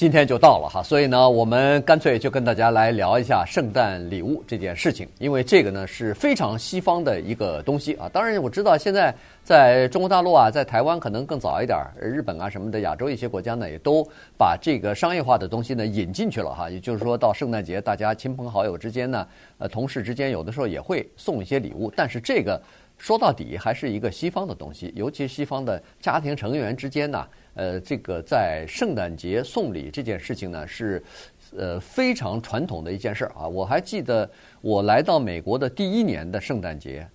今天就到了哈，所以呢，我们干脆就跟大家来聊一下圣诞礼物这件事情，因为这个呢是非常西方的一个东西啊。当然，我知道现在在中国大陆啊，在台湾可能更早一点儿，日本啊什么的亚洲一些国家呢，也都把这个商业化的东西呢引进去了哈。也就是说到圣诞节，大家亲朋好友之间呢。呃，同事之间有的时候也会送一些礼物，但是这个说到底还是一个西方的东西，尤其是西方的家庭成员之间呢，呃，这个在圣诞节送礼这件事情呢，是呃非常传统的一件事儿啊。我还记得我来到美国的第一年的圣诞节，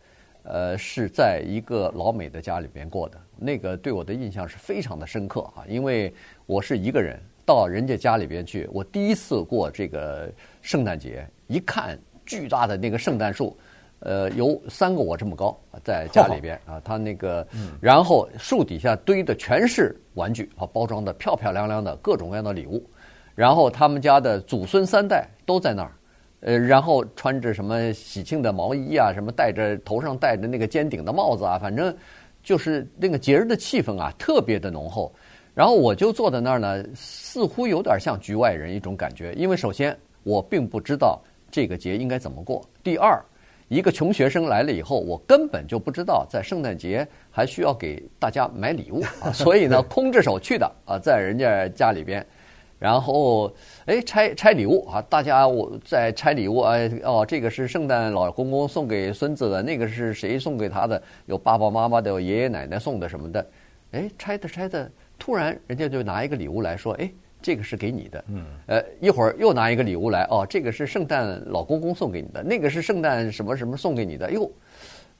呃，是在一个老美的家里边过的，那个对我的印象是非常的深刻啊，因为我是一个人到人家家里边去，我第一次过这个圣诞节，一看。巨大的那个圣诞树，呃，有三个我这么高，在家里边啊，他那个，然后树底下堆的全是玩具啊，包装的漂漂亮亮的各种各样的礼物，然后他们家的祖孙三代都在那儿，呃，然后穿着什么喜庆的毛衣啊，什么戴着头上戴着那个尖顶的帽子啊，反正就是那个节日的气氛啊，特别的浓厚。然后我就坐在那儿呢，似乎有点像局外人一种感觉，因为首先我并不知道。这个节应该怎么过？第二，一个穷学生来了以后，我根本就不知道在圣诞节还需要给大家买礼物啊，所以呢，空着手去的啊，在人家家里边，然后哎拆拆礼物啊，大家我在拆礼物哎，哦，这个是圣诞老公公送给孙子的，那个是谁送给他的？有爸爸妈妈的，有爷爷奶奶送的什么的，哎，拆的拆的，突然人家就拿一个礼物来说，哎。这个是给你的，嗯，呃，一会儿又拿一个礼物来，哦，这个是圣诞老公公送给你的，那个是圣诞什么什么送给你的，哟，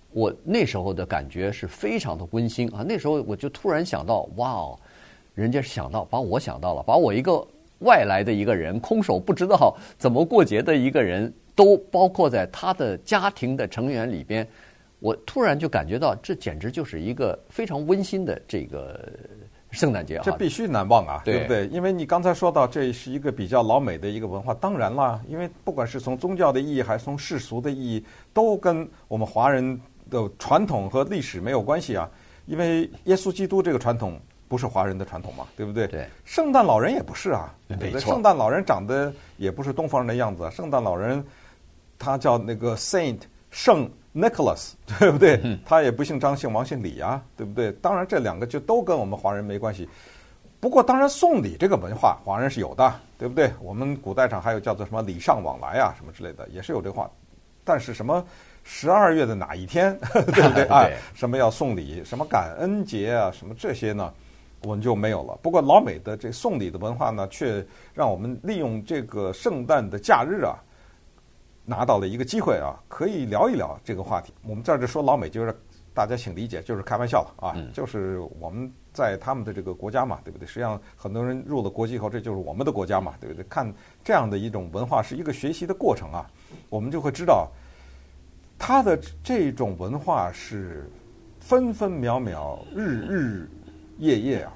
我那时候的感觉是非常的温馨啊，那时候我就突然想到，哇哦，人家想到把我想到了，把我一个外来的一个人，空手不知道怎么过节的一个人都包括在他的家庭的成员里边，我突然就感觉到这简直就是一个非常温馨的这个。圣诞节啊，这必须难忘啊，对不对？因为你刚才说到这是一个比较老美的一个文化，当然啦，因为不管是从宗教的意义还是从世俗的意义，都跟我们华人的传统和历史没有关系啊。因为耶稣基督这个传统不是华人的传统嘛，对不对？对。圣诞老人也不是啊，对？圣诞老人长得也不是东方人的样子，圣诞老人他叫那个 Saint 圣。Nicholas，对不对？他也不姓张，姓王，姓李呀，对不对？当然，这两个就都跟我们华人没关系。不过，当然送礼这个文化，华人是有的，对不对？我们古代上还有叫做什么礼尚往来啊，什么之类的，也是有这话。但是什么十二月的哪一天，对不对 啊？什么要送礼，什么感恩节啊，什么这些呢，我们就没有了。不过，老美的这送礼的文化呢，却让我们利用这个圣诞的假日啊。拿到了一个机会啊，可以聊一聊这个话题。我们在这说老美，就是大家请理解，就是开玩笑了啊。就是我们在他们的这个国家嘛，对不对？实际上很多人入了国籍以后，这就是我们的国家嘛，对不对？看这样的一种文化是一个学习的过程啊，我们就会知道，他的这种文化是分分秒秒、日日夜夜啊，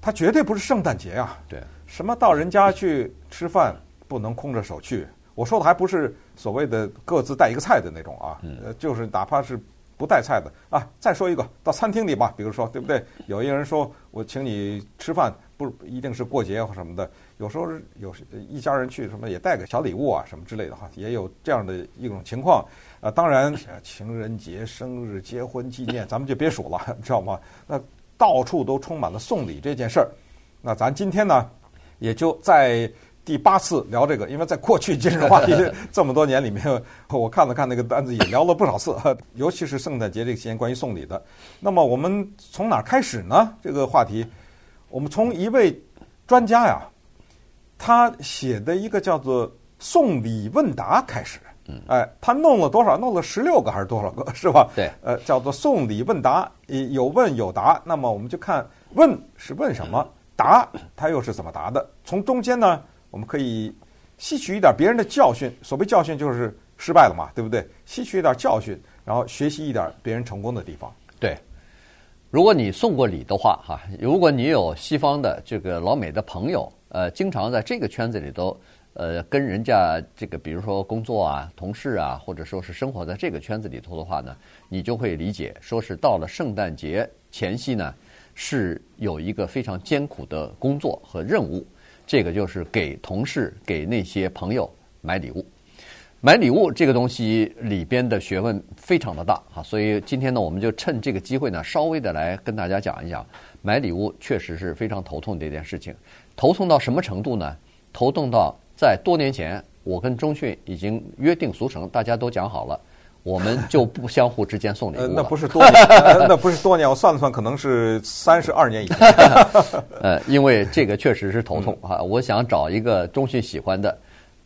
他绝对不是圣诞节啊。对，什么到人家去吃饭不能空着手去。我说的还不是所谓的各自带一个菜的那种啊，呃，就是哪怕是不带菜的啊。再说一个，到餐厅里吧，比如说，对不对？有一个人说我请你吃饭，不一定是过节或什么的，有时候有一家人去什么也带个小礼物啊，什么之类的哈，也有这样的一种情况啊。当然，情人节、生日、结婚纪念，咱们就别数了，知道吗？那到处都充满了送礼这件事儿。那咱今天呢，也就在。第八次聊这个，因为在过去今日话题 这么多年里面，我看了看那个单子，也聊了不少次，尤其是圣诞节这个期间关于送礼的。那么我们从哪开始呢？这个话题，我们从一位专家呀，他写的一个叫做《送礼问答》开始。哎，他弄了多少？弄了十六个还是多少个？是吧？对。呃，叫做《送礼问答》，有问有答。那么我们就看问是问什么，答他又是怎么答的？从中间呢？我们可以吸取一点别人的教训，所谓教训就是失败了嘛，对不对？吸取一点教训，然后学习一点别人成功的地方。对，如果你送过礼的话，哈，如果你有西方的这个老美的朋友，呃，经常在这个圈子里头，呃，跟人家这个，比如说工作啊、同事啊，或者说是生活在这个圈子里头的话呢，你就会理解，说是到了圣诞节前夕呢，是有一个非常艰苦的工作和任务，这个就是给同事、给那些朋友买礼物。买礼物这个东西里边的学问非常的大哈，所以今天呢，我们就趁这个机会呢，稍微的来跟大家讲一讲，买礼物确实是非常头痛的一件事情。头痛到什么程度呢？头痛到在多年前，我跟中讯已经约定俗成，大家都讲好了，我们就不相互之间送礼物了。那不是多年，那不是多年，我算了算，可能是三十二年以前。呃，因为这个确实是头痛啊，我想找一个中信喜欢的。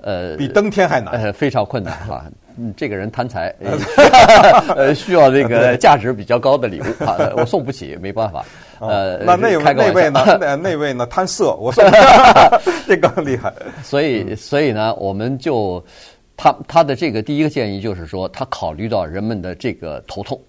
呃，比登天还难，呃，非常困难啊！嗯，这个人贪财，呃，需要那个价值比较高的礼物啊，我送不起，没办法。呃，那那那位呢？那那位呢？贪色，我送这更厉害。所以，所以呢，我们就他他的这个第一个建议就是说，他考虑到人们的这个头痛，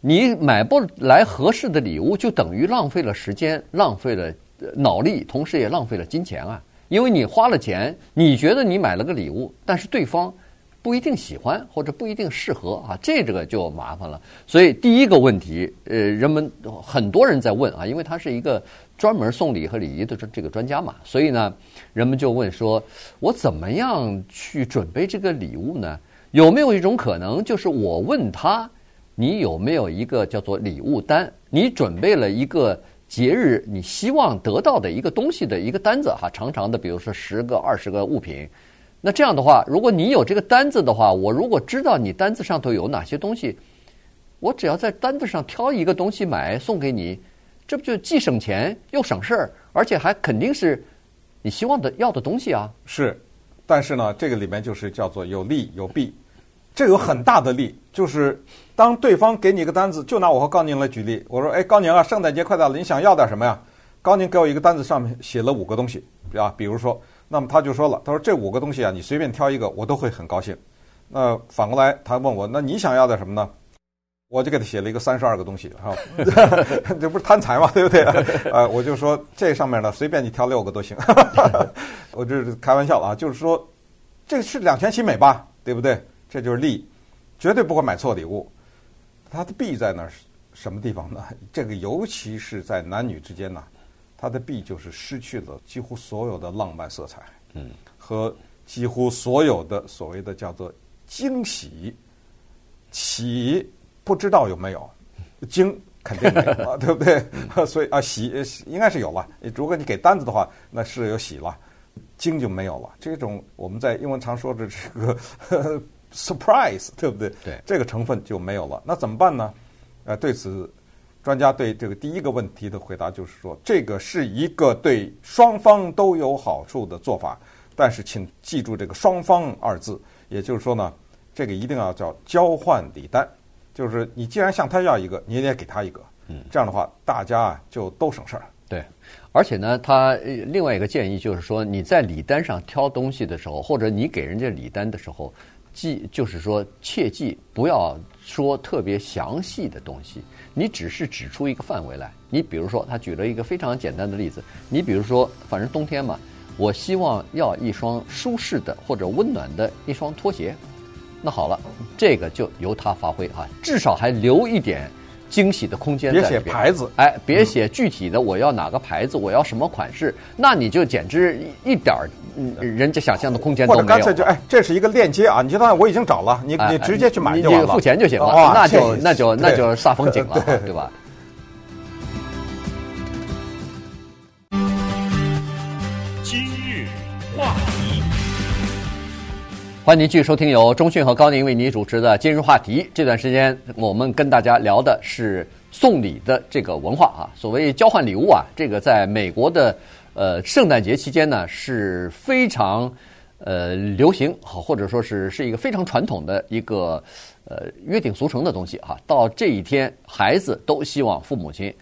你买不来合适的礼物，就等于浪费了时间，浪费了脑力，同时也浪费了金钱啊。因为你花了钱，你觉得你买了个礼物，但是对方不一定喜欢或者不一定适合啊，这这个就麻烦了。所以第一个问题，呃，人们很多人在问啊，因为他是一个专门送礼和礼仪的这这个专家嘛，所以呢，人们就问说，我怎么样去准备这个礼物呢？有没有一种可能，就是我问他，你有没有一个叫做礼物单？你准备了一个。节日你希望得到的一个东西的一个单子哈，长长的，比如说十个、二十个物品。那这样的话，如果你有这个单子的话，我如果知道你单子上头有哪些东西，我只要在单子上挑一个东西买送给你，这不就既省钱又省事儿，而且还肯定是你希望的要的东西啊。是，但是呢，这个里面就是叫做有利有弊。这有很大的利，就是当对方给你一个单子，就拿我和高宁来举例。我说：“哎，高宁啊，圣诞节快到了，你想要点什么呀？”高宁给我一个单子，上面写了五个东西啊，比如说，那么他就说了：“他说这五个东西啊，你随便挑一个，我都会很高兴。”那反过来，他问我：“那你想要点什么呢？”我就给他写了一个三十二个东西，哈，这不是贪财嘛，对不对？呃，我就说这上面呢，随便你挑六个都行。我这是开玩笑啊，就是说这个是两全其美吧，对不对？这就是利，绝对不会买错礼物。它的弊在哪儿什么地方呢？这个尤其是在男女之间呢，它的弊就是失去了几乎所有的浪漫色彩，嗯，和几乎所有的所谓的叫做惊喜。喜不知道有没有，惊肯定没有，对不对？所以啊，喜应该是有了。如果你给单子的话，那是有喜了，惊就没有了。这种我们在英文常说的这个。呵呵 surprise，对不对？对，这个成分就没有了。那怎么办呢？呃，对此，专家对这个第一个问题的回答就是说，这个是一个对双方都有好处的做法。但是，请记住这个“双方”二字，也就是说呢，这个一定要叫交换礼单，就是你既然向他要一个，你也得给他一个。嗯，这样的话，大家啊就都省事儿。对，而且呢，他另外一个建议就是说，你在礼单上挑东西的时候，或者你给人家礼单的时候。记就是说，切记不要说特别详细的东西，你只是指出一个范围来。你比如说，他举了一个非常简单的例子，你比如说，反正冬天嘛，我希望要一双舒适的或者温暖的一双拖鞋。那好了，这个就由他发挥啊，至少还留一点。惊喜的空间在，别写牌子，哎，别写具体的，我要哪个牌子，我要什么款式，那你就简直一点儿，嗯，人家想象的空间都没有。或者干脆就，哎，这是一个链接啊，你就当我已经找了，你你直接去买就完了，你付钱就行了，那就那就那就煞风景了，对吧？欢迎您继续收听由中讯和高宁为您主持的今日话题。这段时间，我们跟大家聊的是送礼的这个文化啊。所谓交换礼物啊，这个在美国的呃圣诞节期间呢是非常呃流行，好或者说是是一个非常传统的一个呃约定俗成的东西哈。到这一天，孩子都希望父母亲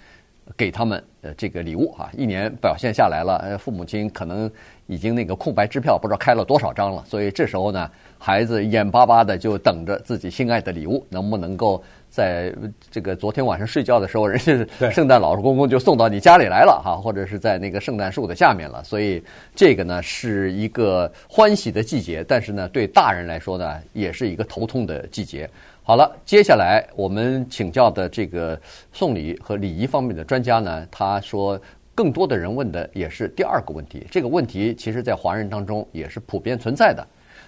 给他们呃这个礼物啊，一年表现下来了，呃，父母亲可能已经那个空白支票不知道开了多少张了，所以这时候呢，孩子眼巴巴的就等着自己心爱的礼物能不能够在这个昨天晚上睡觉的时候，人家 圣诞老公公就送到你家里来了哈，或者是在那个圣诞树的下面了，所以这个呢是一个欢喜的季节，但是呢对大人来说呢也是一个头痛的季节。好了，接下来我们请教的这个送礼和礼仪方面的专家呢，他说，更多的人问的也是第二个问题。这个问题其实，在华人当中也是普遍存在的，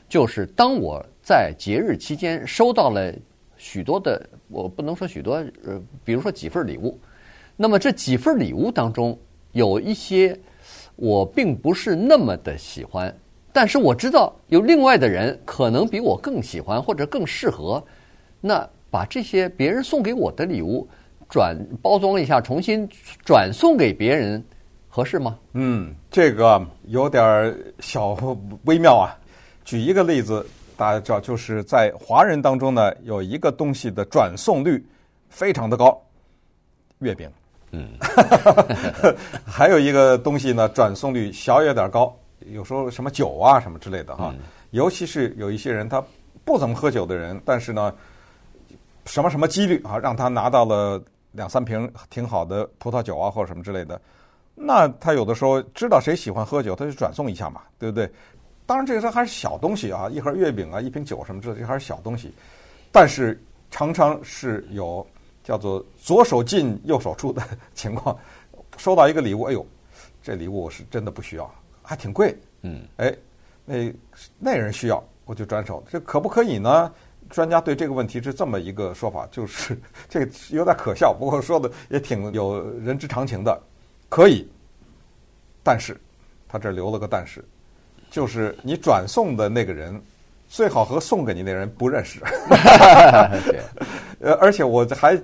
就是当我在节日期间收到了许多的，我不能说许多，呃，比如说几份礼物，那么这几份礼物当中有一些我并不是那么的喜欢，但是我知道有另外的人可能比我更喜欢或者更适合。那把这些别人送给我的礼物转包装一下，重新转送给别人，合适吗？嗯，这个有点小微妙啊。举一个例子，大家知道，就是在华人当中呢，有一个东西的转送率非常的高，月饼。嗯，还有一个东西呢，转送率小有点高，有时候什么酒啊什么之类的哈。尤其是有一些人他不怎么喝酒的人，但是呢。什么什么几率啊，让他拿到了两三瓶挺好的葡萄酒啊，或者什么之类的。那他有的时候知道谁喜欢喝酒，他就转送一下嘛，对不对？当然这个时候还是小东西啊，一盒月饼啊，一瓶酒什么之类的，这还是小东西。但是常常是有叫做左手进右手出的情况。收到一个礼物，哎呦，这礼物我是真的不需要，还挺贵。嗯，哎，那那人需要，我就转手，这可不可以呢？专家对这个问题是这么一个说法，就是 这个有点可笑，不过说的也挺有人之常情的，可以，但是他这留了个但是，就是你转送的那个人最好和送给你那人不认识。呃，而且我还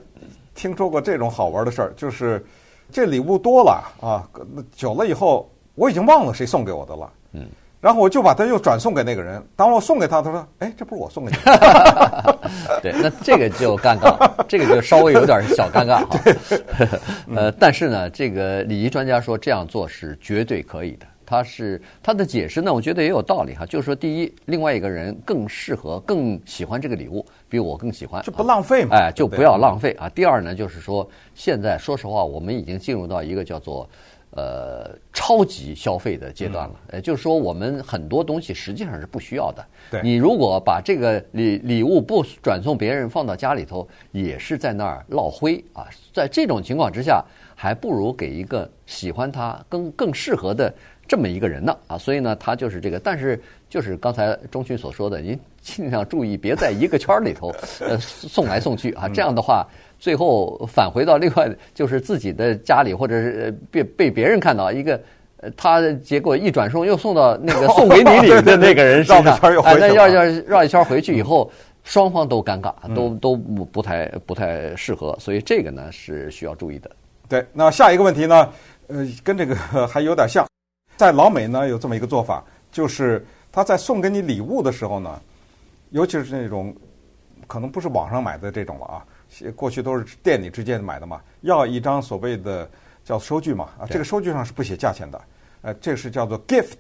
听说过这种好玩的事儿，就是这礼物多了啊，久了以后我已经忘了谁送给我的了。嗯。然后我就把它又转送给那个人。当我送给他，他说：“哎，这不是我送给你的。”对，那这个就尴尬，这个就稍微有点小尴尬哈。呃，但是呢，这个礼仪专家说这样做是绝对可以的。他是他的解释呢，我觉得也有道理哈。就是说，第一，另外一个人更适合、更喜欢这个礼物，比我更喜欢，就不浪费嘛。哎，就不要浪费啊。第二呢，就是说，现在说实话，我们已经进入到一个叫做。呃，超级消费的阶段了。呃，就是说，我们很多东西实际上是不需要的。对，你如果把这个礼礼物不转送别人，放到家里头，也是在那儿落灰啊。在这种情况之下，还不如给一个喜欢他、更更适合的这么一个人呢啊。所以呢，他就是这个。但是，就是刚才钟勋所说的，您尽量注意，别在一个圈里头呃送来送去啊。这样的话。最后返回到另外，就是自己的家里，或者是被被别人看到一个，呃，他结果一转送又送到那个 送给你礼的那个人身上，哎，那要要绕一圈回去以后，双方都尴尬，都都不不太不太适合，所以这个呢是需要注意的。对，那下一个问题呢，呃，跟这个还有点像，在老美呢有这么一个做法，就是他在送给你礼物的时候呢，尤其是那种可能不是网上买的这种了啊。过去都是店里直接买的嘛，要一张所谓的叫收据嘛啊，这个收据上是不写价钱的，呃，这是叫做 gift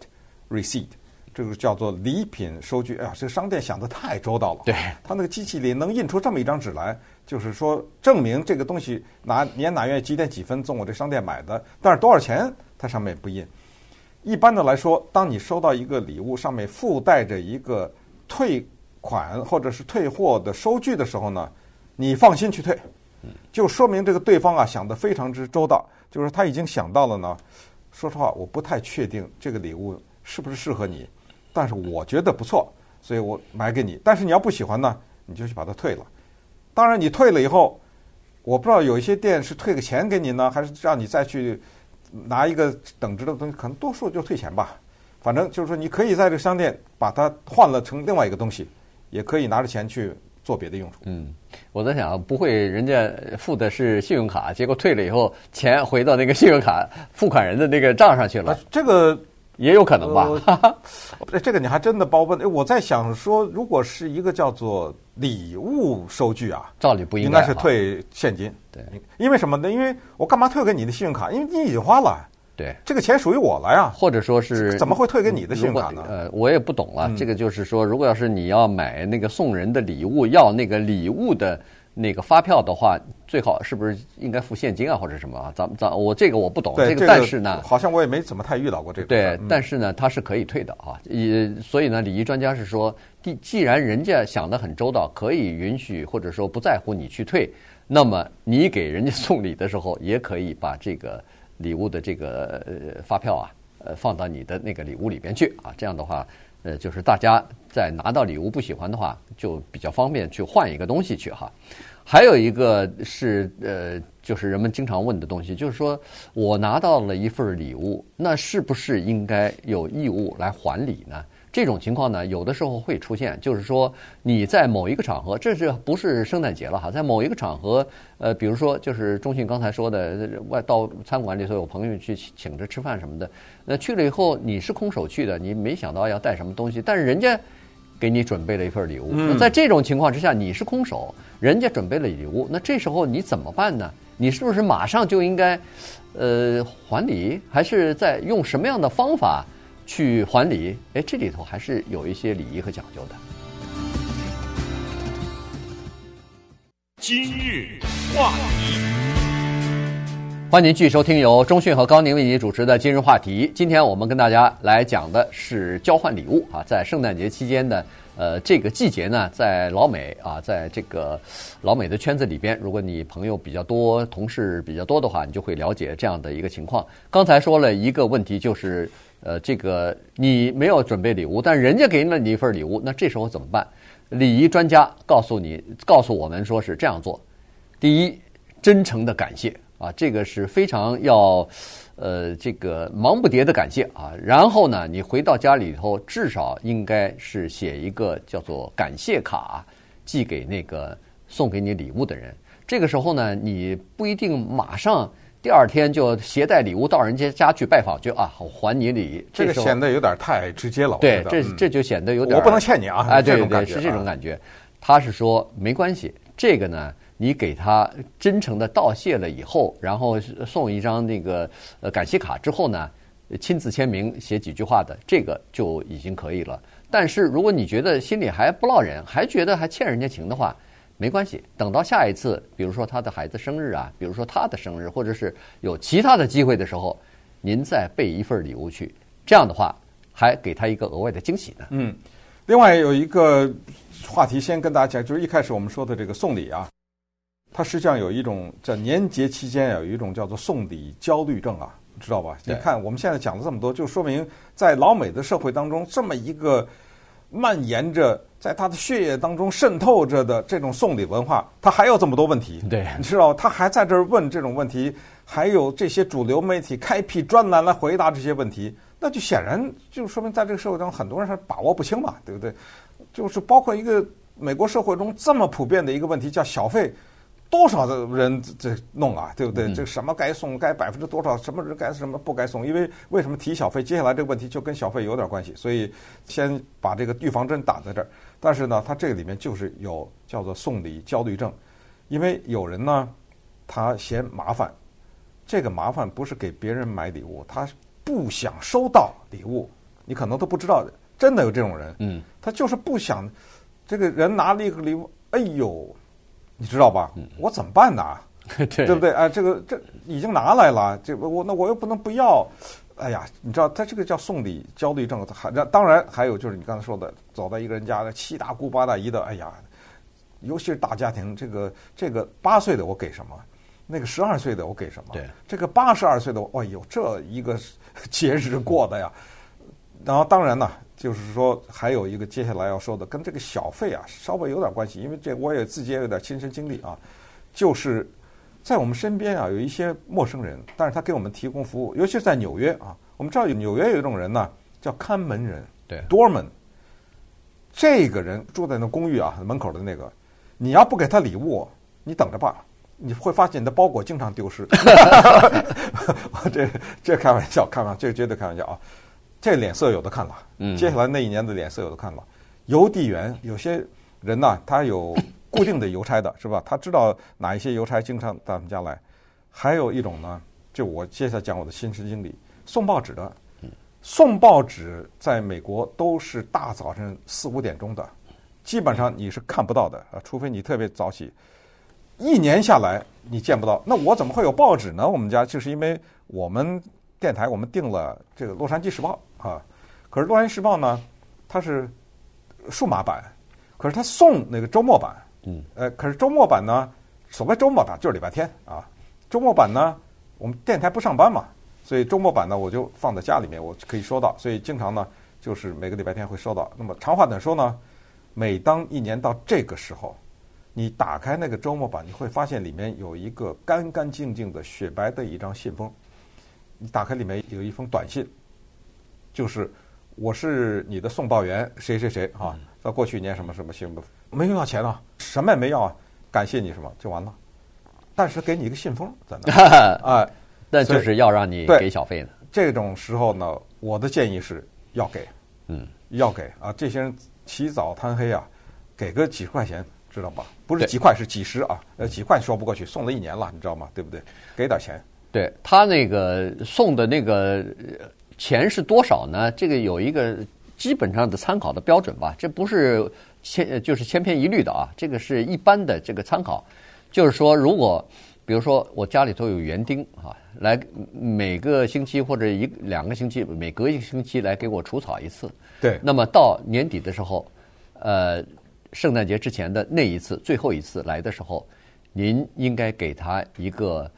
receipt，这个叫做礼品收据。哎呀，这个商店想的太周到了，对，他那个机器里能印出这么一张纸来，就是说证明这个东西哪年哪月几点几分从我这商店买的，但是多少钱它上面不印。一般的来说，当你收到一个礼物上面附带着一个退款或者是退货的收据的时候呢，你放心去退，就说明这个对方啊想得非常之周到，就是他已经想到了呢。说实话，我不太确定这个礼物是不是适合你，但是我觉得不错，所以我买给你。但是你要不喜欢呢，你就去把它退了。当然，你退了以后，我不知道有一些店是退个钱给你呢，还是让你再去拿一个等值的东西，可能多数就退钱吧。反正就是说，你可以在这个商店把它换了成另外一个东西，也可以拿着钱去。做别的用处。嗯，我在想，不会人家付的是信用卡，结果退了以后，钱回到那个信用卡付款人的那个账上去了。啊、这个也有可能吧？呃、这个你还真的包问。我在想说，如果是一个叫做礼物收据啊，照理不应该，应该是退现金。对，因为什么呢？因为我干嘛退给你的信用卡？因为你已经花了。对，这个钱属于我了呀。或者说是怎么会退给你的信用卡呢？呃，我也不懂了。嗯、这个就是说，如果要是你要买那个送人的礼物，要那个礼物的那个发票的话，最好是不是应该付现金啊，或者什么啊？咱们咱我这个我不懂。这个但是呢，好像我也没怎么太遇到过这个。对，嗯、但是呢，它是可以退的啊。也所以呢，礼仪专家是说，既既然人家想得很周到，可以允许或者说不在乎你去退，那么你给人家送礼的时候，也可以把这个。礼物的这个呃发票啊，呃放到你的那个礼物里边去啊，这样的话，呃就是大家在拿到礼物不喜欢的话，就比较方便去换一个东西去哈。还有一个是呃，就是人们经常问的东西，就是说我拿到了一份礼物，那是不是应该有义务来还礼呢？这种情况呢，有的时候会出现，就是说你在某一个场合，这是不是圣诞节了哈？在某一个场合，呃，比如说就是中信刚才说的，外到餐馆里头有朋友去请着吃饭什么的，那去了以后你是空手去的，你没想到要带什么东西，但是人家给你准备了一份礼物。那在这种情况之下，你是空手，人家准备了礼物，那这时候你怎么办呢？你是不是马上就应该呃还礼，还是在用什么样的方法？去还礼，哎，这里头还是有一些礼仪和讲究的。今日话题，欢迎您继续收听由中讯和高宁为您主持的《今日话题》。今天我们跟大家来讲的是交换礼物啊，在圣诞节期间的呃这个季节呢，在老美啊，在这个老美的圈子里边，如果你朋友比较多、同事比较多的话，你就会了解这样的一个情况。刚才说了一个问题，就是。呃，这个你没有准备礼物，但人家给了你一份礼物，那这时候怎么办？礼仪专家告诉你，告诉我们说是这样做：第一，真诚的感谢啊，这个是非常要呃这个忙不迭的感谢啊。然后呢，你回到家里头，至少应该是写一个叫做感谢卡，寄给那个送给你礼物的人。这个时候呢，你不一定马上。第二天就携带礼物到人家家去拜访，就啊，还你礼。这个显得有点太直接了。对，这这就显得有点。我不能欠你啊！哎，对对对，是这种感觉。他是说没关系，这个呢，你给他真诚的道谢了以后，然后送一张那个呃感谢卡之后呢，亲自签名写几句话的，这个就已经可以了。但是如果你觉得心里还不落忍，还觉得还欠人家情的话，没关系，等到下一次，比如说他的孩子生日啊，比如说他的生日，或者是有其他的机会的时候，您再备一份礼物去，这样的话还给他一个额外的惊喜呢。嗯，另外有一个话题，先跟大家讲，就是一开始我们说的这个送礼啊，它实际上有一种在年节期间有一种叫做送礼焦虑症啊，知道吧？你看我们现在讲了这么多，就说明在老美的社会当中，这么一个蔓延着。在他的血液当中渗透着的这种送礼文化，他还有这么多问题。对，你知道，他还在这儿问这种问题，还有这些主流媒体开辟专栏来回答这些问题，那就显然就说明在这个社会当中，很多人是把握不清嘛，对不对？就是包括一个美国社会中这么普遍的一个问题，叫小费。多少的人这弄啊，对不对？这什么该送该百分之多少，什么人该什么不该送？因为为什么提小费？接下来这个问题就跟小费有点关系，所以先把这个预防针打在这儿。但是呢，它这个里面就是有叫做送礼焦虑症，因为有人呢，他嫌麻烦，这个麻烦不是给别人买礼物，他不想收到礼物，你可能都不知道，真的有这种人，嗯，他就是不想，这个人拿了一个礼物，哎呦。你知道吧？我怎么办呢？对，对不对？哎，这个这已经拿来了，这我那我又不能不要。哎呀，你知道他这个叫送礼焦虑症，还当然还有就是你刚才说的，走到一个人家的七大姑八大姨的，哎呀，尤其是大家庭，这个这个八岁的我给什么？那个十二岁的我给什么？对，这个八十二岁的，哎呦，这一个 节日过的呀。然后当然呢。就是说，还有一个接下来要说的，跟这个小费啊稍微有点关系，因为这我也自己也有点亲身经历啊。就是在我们身边啊，有一些陌生人，但是他给我们提供服务，尤其是在纽约啊。我们知道纽约有一种人呢，叫看门人，对，doorman。这个人住在那公寓啊门口的那个，你要不给他礼物，你等着吧，你会发现你的包裹经常丢失。这这开玩笑，开玩笑，这绝对开玩笑啊。这脸色有的看了，接下来那一年的脸色有的看了。邮递员有些人呢，他有固定的邮差的，是吧？他知道哪一些邮差经常到他们家来。还有一种呢，就我接下来讲我的亲身经历，送报纸的。送报纸在美国都是大早晨四五点钟的，基本上你是看不到的啊，除非你特别早起。一年下来你见不到，那我怎么会有报纸呢？我们家就是因为我们电台我们订了这个《洛杉矶时报》啊，可是《洛杉矶时报》呢，它是数码版，可是它送那个周末版，嗯，呃，可是周末版呢，所谓周末版就是礼拜天啊，周末版呢，我们电台不上班嘛。所以周末版呢，我就放在家里面，我可以收到。所以经常呢，就是每个礼拜天会收到。那么长话短说呢，每当一年到这个时候，你打开那个周末版，你会发现里面有一个干干净净的雪白的一张信封。你打开里面有一封短信，就是我是你的送报员谁谁谁啊，在过去一年什么什么信不没有要钱啊，什么也没要啊，感谢你什么就完了。但是给你一个信封在那，哎。那就是要让你给小费呢。这种时候呢，我的建议是要给，嗯，要给啊！这些人起早贪黑啊，给个几十块钱，知道吧？不是几块，是几十啊！呃，几块说不过去，送了一年了，你知道吗？对不对？给点钱。对他那个送的那个钱是多少呢？这个有一个基本上的参考的标准吧，这不是千就是千篇一律的啊，这个是一般的这个参考，就是说如果。比如说，我家里头有园丁啊，来每个星期或者一两个星期，每隔一个星期来给我除草一次。对。那么到年底的时候，呃，圣诞节之前的那一次，最后一次来的时候，您应该给他一个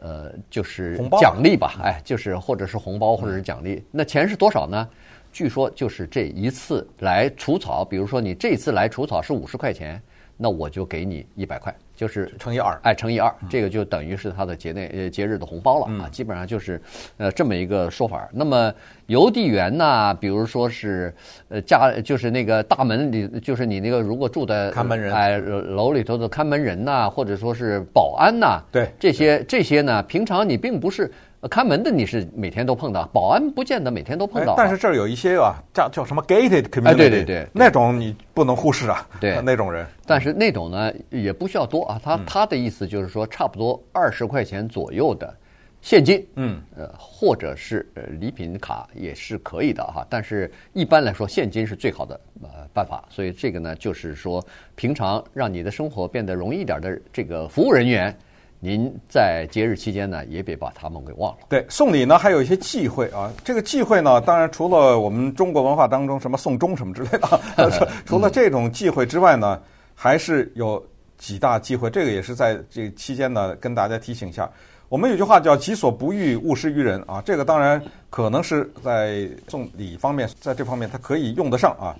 呃，就是奖励吧？哎，就是或者是红包，或者是奖励。那钱是多少呢？据说就是这一次来除草，比如说你这次来除草是五十块钱，那我就给你一百块。就是乘以二，哎，乘以二，这个就等于是他的节内呃节日的红包了啊，基本上就是呃这么一个说法。那么邮递员呢，比如说是呃家，就是那个大门里，就是你那个如果住的看门人，哎楼里头的看门人呐，或者说是保安呐，对这些这些呢，平常你并不是。看门的你是每天都碰到，保安不见得每天都碰到。哎、但是这儿有一些啊，叫叫什么 gated community，哎、对对对，那种你不能忽视啊。对，那种人。但是那种呢，也不需要多啊。他、嗯、他的意思就是说，差不多二十块钱左右的现金，嗯，呃，或者是呃礼品卡也是可以的哈。但是一般来说，现金是最好的呃办法。所以这个呢，就是说平常让你的生活变得容易一点的这个服务人员。您在节日期间呢，也别把他们给忘了。对，送礼呢还有一些忌讳啊。这个忌讳呢，当然除了我们中国文化当中什么送钟什么之类的，除了这种忌讳之外呢，还是有几大忌讳。这个也是在这期间呢，跟大家提醒一下。我们有句话叫“己所不欲，勿施于人”啊。这个当然可能是在送礼方面，在这方面它可以用得上啊。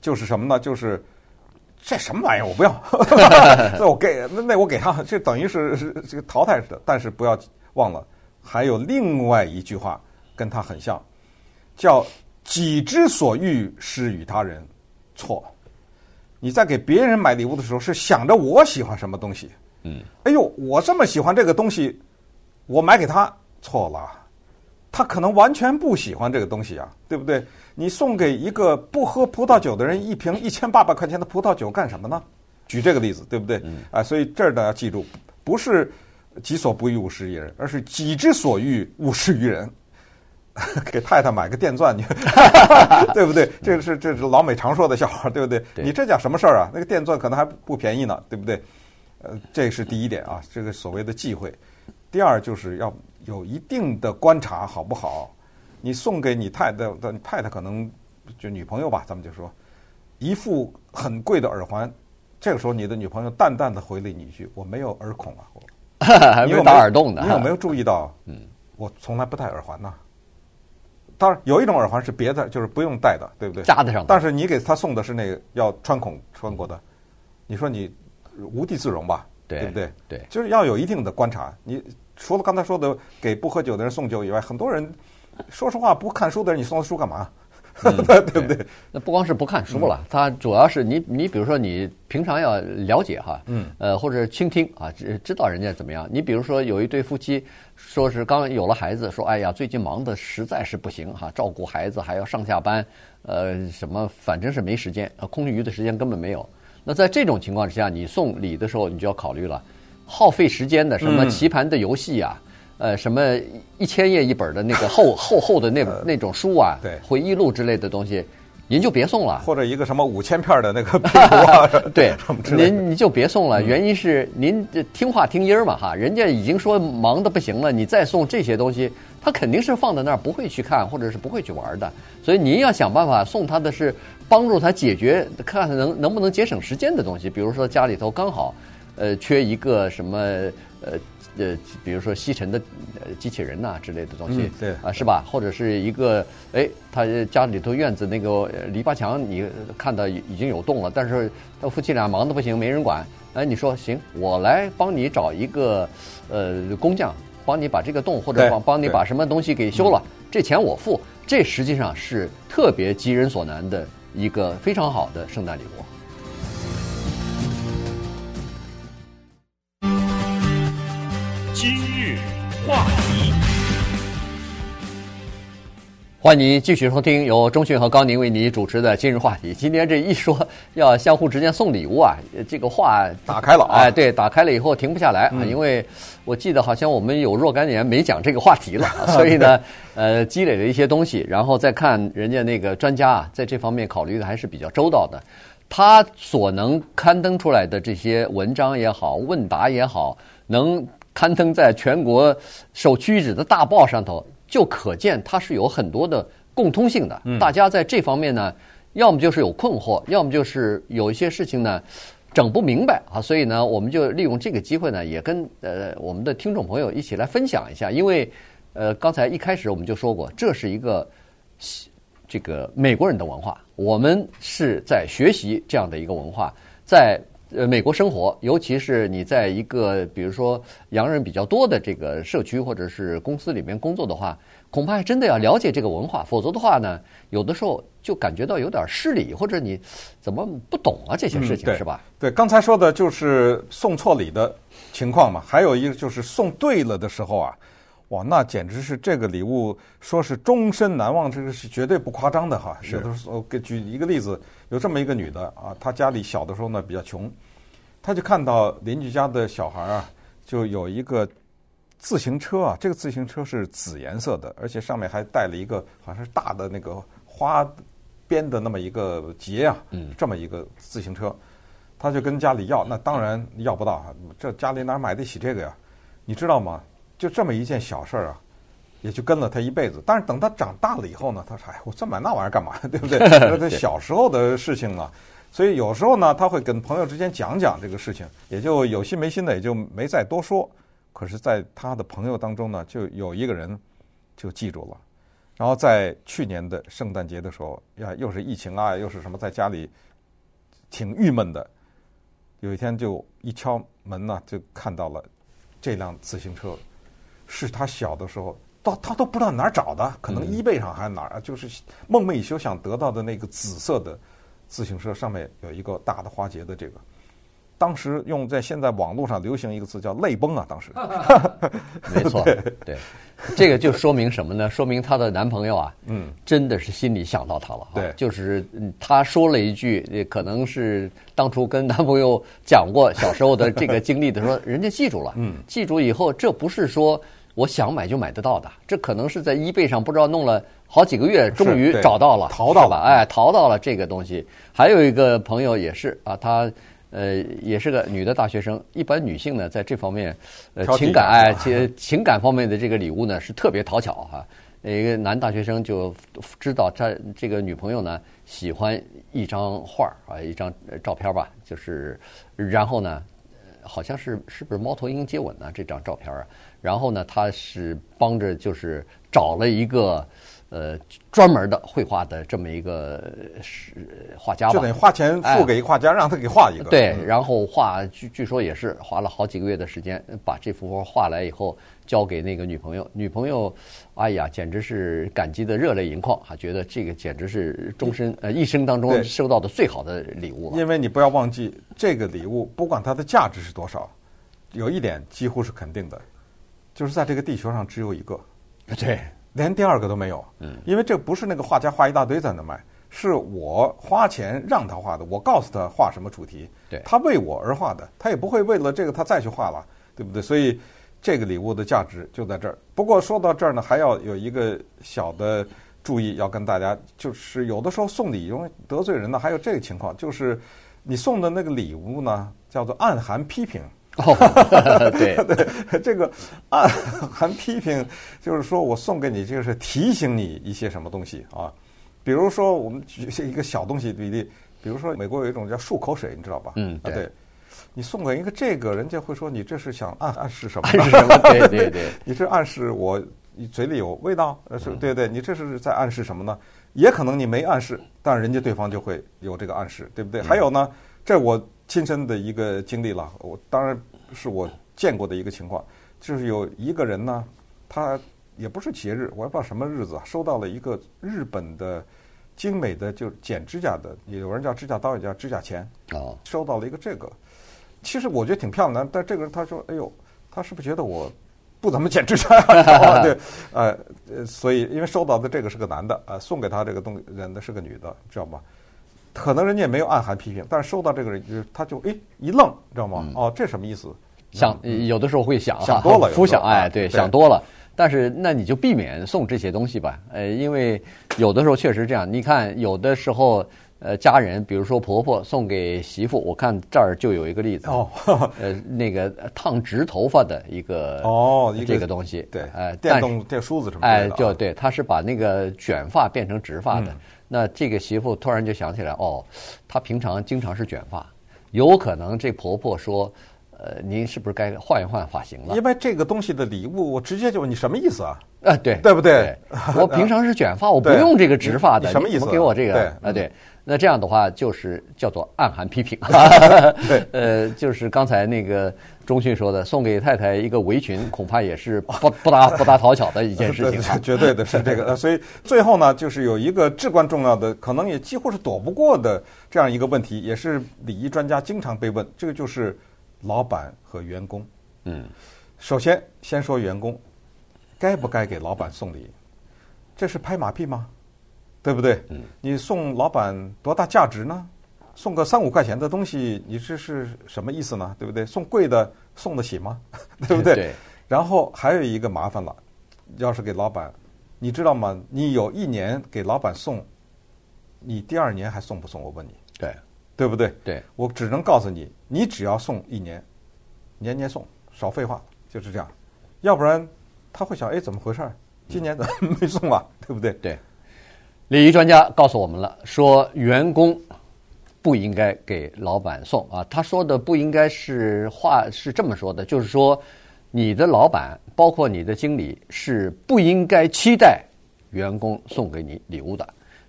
就是什么呢？就是。这什么玩意儿？我不要 那我给那那我给他，这等于是是这个淘汰似的。但是不要忘了，还有另外一句话跟他很像，叫“己之所欲，施与他人”。错，你在给别人买礼物的时候，是想着我喜欢什么东西。嗯，哎呦，我这么喜欢这个东西，我买给他，错了。他可能完全不喜欢这个东西啊，对不对？你送给一个不喝葡萄酒的人一瓶一千八百块钱的葡萄酒干什么呢？举这个例子，对不对？啊，所以这儿呢要记住，不是己所不欲，勿施于人，而是己之所欲，勿施于人。给太太买个电钻，你 对不对？这个是这是老美常说的笑话，对不对？你这叫什么事儿啊？那个电钻可能还不便宜呢，对不对？呃，这是第一点啊，这个所谓的忌讳。第二就是要有一定的观察，好不好？你送给你太太的，你太太可能就女朋友吧，咱们就说一副很贵的耳环，这个时候你的女朋友淡淡的回了你一句：“我没有耳孔啊。” 还没有打耳洞呢。你有没有 注意到？嗯，我从来不戴耳环呢。当然，有一种耳环是别的，就是不用戴的，对不对？扎得上。但是你给他送的是那个要穿孔穿过的，你说你无地自容吧？对不对？对，就是要有一定的观察。你除了刚才说的给不喝酒的人送酒以外，很多人。说实话，不看书的人，你送他书干嘛？嗯、对不对？那不光是不看书了，他主要是你，你比如说你平常要了解哈，嗯，呃，或者倾听啊，知知道人家怎么样。你比如说有一对夫妻，说是刚有了孩子，说哎呀，最近忙得实在是不行哈，照顾孩子还要上下班，呃，什么反正是没时间，空余的时间根本没有。那在这种情况之下，你送礼的时候，你就要考虑了，耗费时间的什么棋盘的游戏啊，呃，什么一千页一本的那个 厚厚厚的那那种书啊，对，回忆录之类的东西。您就别送了，或者一个什么五千片的那个拼图啊，对，您您就别送了。原因是您听话听音儿嘛哈，人家已经说忙的不行了，你再送这些东西，他肯定是放在那儿不会去看，或者是不会去玩的。所以您要想办法送他的是帮助他解决，看看能能不能节省时间的东西。比如说家里头刚好，呃，缺一个什么呃。呃，比如说吸尘的机器人呐、啊、之类的东西，嗯、对啊，是吧？或者是一个，哎，他家里头院子那个篱笆墙，你看到已经有洞了，但是他夫妻俩忙得不行，没人管。哎，你说行，我来帮你找一个呃工匠，帮你把这个洞或者帮帮你把什么东西给修了，这钱我付。这实际上是特别急人所难的一个非常好的圣诞礼物。话题，欢迎您继续收听由中讯和高宁为你主持的今日话题。今天这一说要相互之间送礼物啊，这个话打开了啊，哎，对，打开了以后停不下来啊，因为我记得好像我们有若干年没讲这个话题了，所以呢，呃，积累了一些东西，然后再看人家那个专家啊，在这方面考虑的还是比较周到的，他所能刊登出来的这些文章也好，问答也好，能。刊登在全国首屈一指的大报上头，就可见它是有很多的共通性的。大家在这方面呢，要么就是有困惑，要么就是有一些事情呢整不明白啊。所以呢，我们就利用这个机会呢，也跟呃我们的听众朋友一起来分享一下。因为呃刚才一开始我们就说过，这是一个这个美国人的文化，我们是在学习这样的一个文化，在。呃，美国生活，尤其是你在一个比如说洋人比较多的这个社区或者是公司里面工作的话，恐怕还真的要了解这个文化，否则的话呢，有的时候就感觉到有点失礼，或者你怎么不懂啊这些事情，嗯、是吧？对，刚才说的就是送错礼的情况嘛，还有一个就是送对了的时候啊。哇，那简直是这个礼物，说是终身难忘，这个是绝对不夸张的哈。有的时候给举一个例子，有这么一个女的啊，她家里小的时候呢比较穷，她就看到邻居家的小孩啊，就有一个自行车啊，这个自行车是紫颜色的，而且上面还带了一个好像是大的那个花边的那么一个结啊，嗯，这么一个自行车，她就跟家里要，那当然要不到，这家里哪买得起这个呀？你知道吗？就这么一件小事儿啊，也就跟了他一辈子。但是等他长大了以后呢，他说：“哎，我这买那玩意儿干嘛？对不对？那他小时候的事情了。”所以有时候呢，他会跟朋友之间讲讲这个事情，也就有心没心的，也就没再多说。可是，在他的朋友当中呢，就有一个人就记住了。然后在去年的圣诞节的时候，呀，又是疫情啊，又是什么，在家里挺郁闷的。有一天就一敲门呢，就看到了这辆自行车。是他小的时候，到他都不知道哪儿找的，可能 eBay 上还是哪儿，就是梦寐以求想得到的那个紫色的自行车，上面有一个大的花结的这个。当时用在现在网络上流行一个词叫“泪崩”啊，当时。没错，对，这个就说明什么呢？说明她的男朋友啊，嗯，真的是心里想到她了。对，就是她说了一句，可能是当初跟男朋友讲过小时候的这个经历的时候，人家记住了。嗯，记住以后，这不是说。我想买就买得到的，这可能是在 eBay 上不知道弄了好几个月，终于找到了，淘到了，哎，淘到了这个东西。还有一个朋友也是啊，她呃也是个女的大学生。一般女性呢，在这方面呃情感哎情情感方面的这个礼物呢是特别讨巧哈。一个男大学生就知道他这个女朋友呢喜欢一张画啊，一张照片吧，就是然后呢。好像是是不是猫头鹰接吻呢？这张照片啊，然后呢，他是帮着就是找了一个呃专门的绘画的这么一个是画家吧，就等于花钱付给一画家，让他给画一个。对，然后画据据说也是花了好几个月的时间，把这幅画画来以后交给那个女朋友。女朋友，哎呀，简直是感激的热泪盈眶，还觉得这个简直是终身呃一生当中收到的最好的礼物。因为你不要忘记。这个礼物不管它的价值是多少，有一点几乎是肯定的，就是在这个地球上只有一个，对，连第二个都没有。嗯，因为这不是那个画家画一大堆在那卖，是我花钱让他画的，我告诉他画什么主题，对他为我而画的，他也不会为了这个他再去画了，对不对？所以这个礼物的价值就在这儿。不过说到这儿呢，还要有一个小的注意，要跟大家就是有的时候送礼容易得罪人呢，还有这个情况，就是你送的那个礼物呢，叫做暗含批评。哦，对 对，这个暗含批评，就是说我送给你，就是提醒你一些什么东西啊。比如说，我们举一个小东西比例，比如说美国有一种叫漱口水，你知道吧？嗯，对。啊、你送给一个这个，人家会说你这是想暗暗示什么？暗示什么？对对对，你是暗示我嘴里有味道？呃，是，对对，你这是在暗示什么呢？也可能你没暗示，但人家对方就会有这个暗示，对不对？还有呢，这我。亲身的一个经历了，我当然是我见过的一个情况，就是有一个人呢，他也不是节日，我也不知道什么日子，收到了一个日本的精美的就是剪指甲的，有人叫指甲刀，也叫指甲钳，哦，收到了一个这个，其实我觉得挺漂亮的，但这个人他说，哎呦，他是不是觉得我不怎么剪指甲呀？对，呃，所以因为收到的这个是个男的，呃，送给他这个东人的是个女的，知道吗？可能人家也没有暗含批评，但是收到这个人，就是他就哎一愣，知道吗？嗯、哦，这什么意思？想有的时候会想想多了，浮想哎，对，想多了。但是那你就避免送这些东西吧，呃，因为有的时候确实这样。你看，有的时候呃，家人，比如说婆婆送给媳妇，我看这儿就有一个例子哦，呃，那个烫直头发的一个哦，这个东西，对，哎，电动电梳子什么的，哎，就对，他是把那个卷发变成直发的。嗯那这个媳妇突然就想起来，哦，她平常经常是卷发，有可能这婆婆说，呃，您是不是该换一换发型了？因为这个东西的礼物，我直接就问你什么意思啊？啊，对，对不对？对我平常是卷发，我不用这个直发的，什么意思？给我这个？对啊，对。那这样的话，就是叫做暗含批评。对，呃，就是刚才那个钟迅说的，送给太太一个围裙，恐怕也是不 不大不大讨巧的一件事情。绝对的是这个。所以最后呢，就是有一个至关重要的，可能也几乎是躲不过的这样一个问题，也是礼仪专家经常被问，这个就是老板和员工。嗯，首先先说员工，该不该给老板送礼？这是拍马屁吗？对不对？你送老板多大价值呢？送个三五块钱的东西，你这是什么意思呢？对不对？送贵的送得起吗？对不对？对。然后还有一个麻烦了，要是给老板，你知道吗？你有一年给老板送，你第二年还送不送？我问你，对，对不对？对。我只能告诉你，你只要送一年，年年送，少废话，就是这样。要不然他会想，哎，怎么回事？今年怎么没送啊？对不对？对。礼仪专家告诉我们了，说员工不应该给老板送啊。他说的不应该是话是这么说的，就是说你的老板包括你的经理是不应该期待员工送给你礼物的。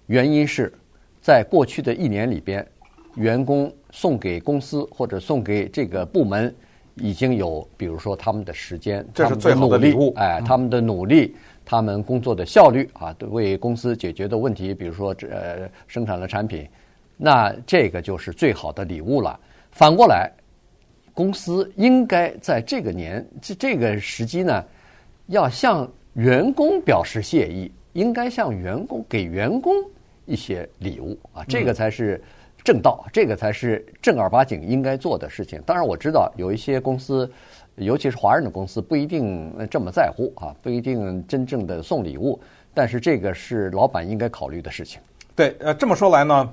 原因是在过去的一年里边，员工送给公司或者送给这个部门已经有，比如说他们的时间，这是最好的礼物，哎，他们的努力。他们工作的效率啊，为公司解决的问题，比如说呃生产了产品，那这个就是最好的礼物了。反过来，公司应该在这个年这这个时机呢，要向员工表示谢意，应该向员工给员工一些礼物啊，这个才是正道，这个才是正儿八经应该做的事情。当然，我知道有一些公司。尤其是华人的公司不一定这么在乎啊，不一定真正的送礼物，但是这个是老板应该考虑的事情。对，呃，这么说来呢，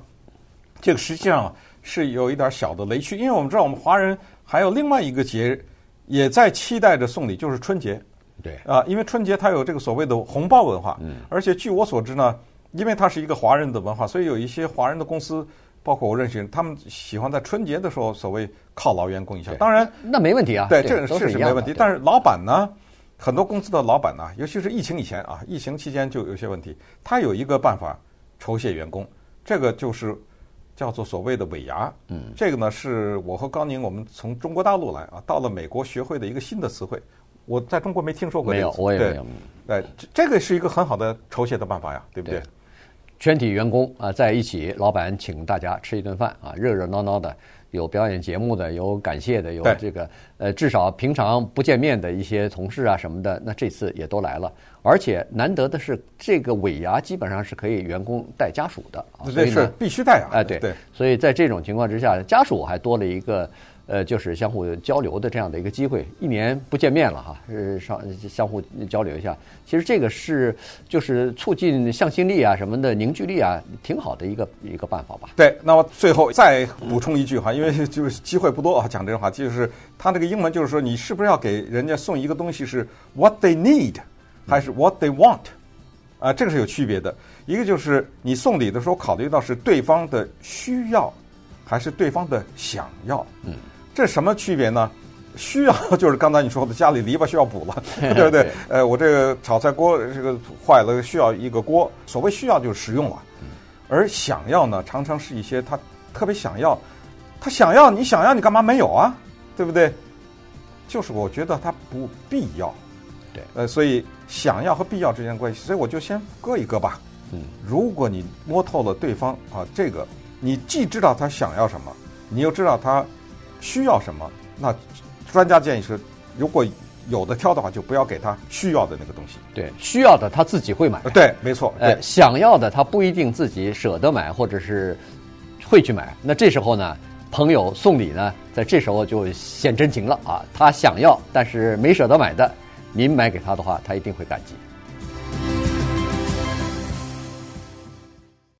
这个实际上是有一点小的雷区，因为我们知道我们华人还有另外一个节也在期待着送礼，就是春节。对啊，因为春节它有这个所谓的红包文化，嗯，而且据我所知呢，因为它是一个华人的文化，所以有一些华人的公司。包括我认识人，他们喜欢在春节的时候所谓犒劳员工一下。当然，那没问题啊。对，这个是是没问题。但是老板呢，很多公司的老板呢，尤其是疫情以前啊，疫情期间就有些问题。他有一个办法酬谢员工，这个就是叫做所谓的尾牙。嗯，这个呢是我和高宁我们从中国大陆来啊，到了美国学会的一个新的词汇。我在中国没听说过。没有，我也没有。对，这这个是一个很好的酬谢的办法呀，对不对？对全体员工啊在一起，老板请大家吃一顿饭啊，热热闹闹的，有表演节目的，有感谢的，有这个呃，至少平常不见面的一些同事啊什么的，那这次也都来了。而且难得的是，这个尾牙基本上是可以员工带家属的啊，这是必须带啊！哎，对对，所以在这种情况之下，家属还多了一个。呃，就是相互交流的这样的一个机会，一年不见面了哈，是上相互交流一下。其实这个是就是促进向心力啊什么的凝聚力啊，挺好的一个一个办法吧。对，那么最后再补充一句哈，因为 就是机会不多啊，讲这个话题就是他那个英文就是说，你是不是要给人家送一个东西是 what they need，还是 what they want？啊，这个是有区别的。一个就是你送礼的时候考虑到是对方的需要，还是对方的想要？嗯。这什么区别呢？需要 就是刚才你说的，家里篱笆需要补了，对不对？呃，我这个炒菜锅这个坏了，需要一个锅。所谓需要就是实用了，而想要呢，常常是一些他特别想要，他想要，你想要，你干嘛没有啊？对不对？就是我觉得他不必要，对，呃，所以想要和必要之间的关系，所以我就先搁一搁吧。嗯，如果你摸透了对方啊，这个你既知道他想要什么，你又知道他。需要什么？那专家建议是，如果有的挑的话，就不要给他需要的那个东西。对，需要的他自己会买。对，没错。呃，想要的他不一定自己舍得买，或者是会去买。那这时候呢，朋友送礼呢，在这时候就显真情了啊！他想要，但是没舍得买的，您买给他的话，他一定会感激。